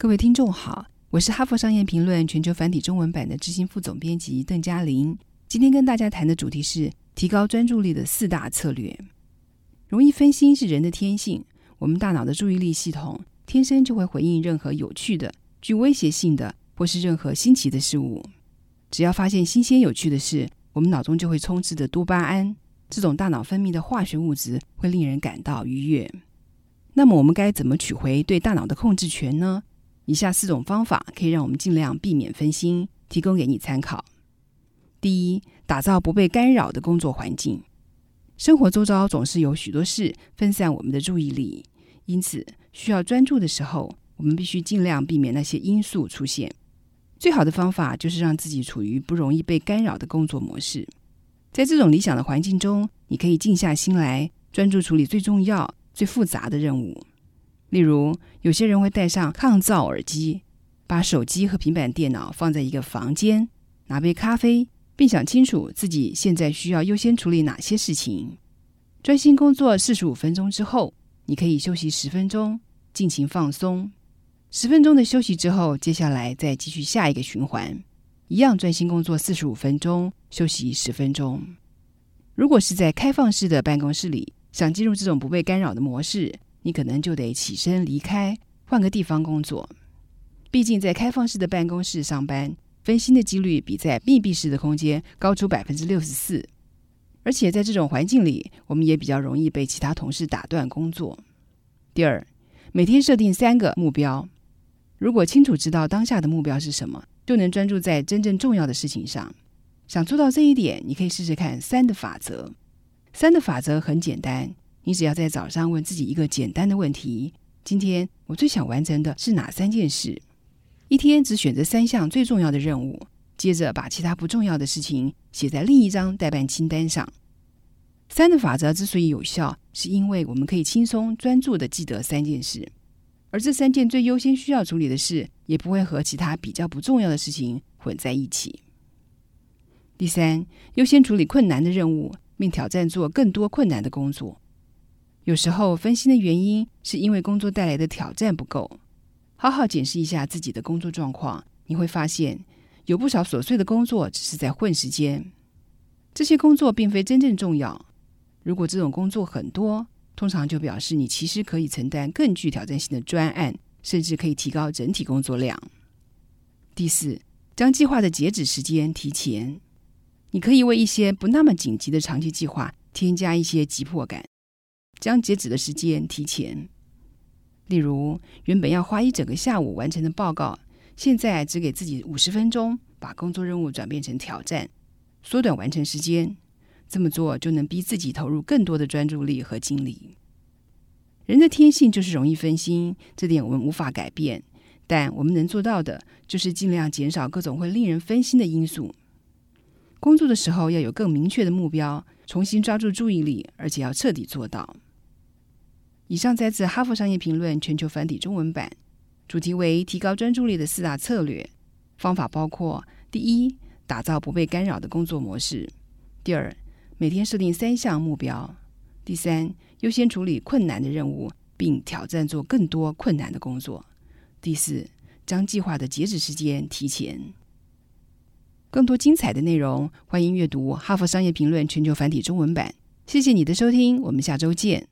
各位听众好，我是哈佛商业评论全球繁体中文版的执行副总编辑邓嘉玲。今天跟大家谈的主题是提高专注力的四大策略。容易分心是人的天性，我们大脑的注意力系统天生就会回应任何有趣的、具威胁性的或是任何新奇的事物。只要发现新鲜有趣的事，我们脑中就会充斥着多巴胺，这种大脑分泌的化学物质会令人感到愉悦。那么我们该怎么取回对大脑的控制权呢？以下四种方法可以让我们尽量避免分心，提供给你参考。第一，打造不被干扰的工作环境。生活周遭总是有许多事分散我们的注意力，因此需要专注的时候，我们必须尽量避免那些因素出现。最好的方法就是让自己处于不容易被干扰的工作模式。在这种理想的环境中，你可以静下心来，专注处理最重要、最复杂的任务。例如，有些人会戴上抗噪耳机，把手机和平板电脑放在一个房间，拿杯咖啡，并想清楚自己现在需要优先处理哪些事情。专心工作四十五分钟之后，你可以休息十分钟，尽情放松。十分钟的休息之后，接下来再继续下一个循环，一样专心工作四十五分钟，休息十分钟。如果是在开放式的办公室里，想进入这种不被干扰的模式。你可能就得起身离开，换个地方工作。毕竟在开放式的办公室上班，分心的几率比在密闭式的空间高出百分之六十四。而且在这种环境里，我们也比较容易被其他同事打断工作。第二，每天设定三个目标。如果清楚知道当下的目标是什么，就能专注在真正重要的事情上。想做到这一点，你可以试试看三的法则。三的法则很简单。你只要在早上问自己一个简单的问题：今天我最想完成的是哪三件事？一天只选择三项最重要的任务，接着把其他不重要的事情写在另一张待办清单上。三的法则之所以有效，是因为我们可以轻松专注的记得三件事，而这三件最优先需要处理的事，也不会和其他比较不重要的事情混在一起。第三，优先处理困难的任务，并挑战做更多困难的工作。有时候分心的原因是因为工作带来的挑战不够。好好检视一下自己的工作状况，你会发现有不少琐碎的工作只是在混时间。这些工作并非真正重要。如果这种工作很多，通常就表示你其实可以承担更具挑战性的专案，甚至可以提高整体工作量。第四，将计划的截止时间提前。你可以为一些不那么紧急的长期计划添加一些急迫感。将截止的时间提前，例如原本要花一整个下午完成的报告，现在只给自己五十分钟，把工作任务转变成挑战，缩短完成时间。这么做就能逼自己投入更多的专注力和精力。人的天性就是容易分心，这点我们无法改变，但我们能做到的就是尽量减少各种会令人分心的因素。工作的时候要有更明确的目标，重新抓住注意力，而且要彻底做到。以上摘自《哈佛商业评论》全球繁体中文版，主题为提高专注力的四大策略。方法包括：第一，打造不被干扰的工作模式；第二，每天设定三项目标；第三，优先处理困难的任务，并挑战做更多困难的工作；第四，将计划的截止时间提前。更多精彩的内容，欢迎阅读《哈佛商业评论》全球繁体中文版。谢谢你的收听，我们下周见。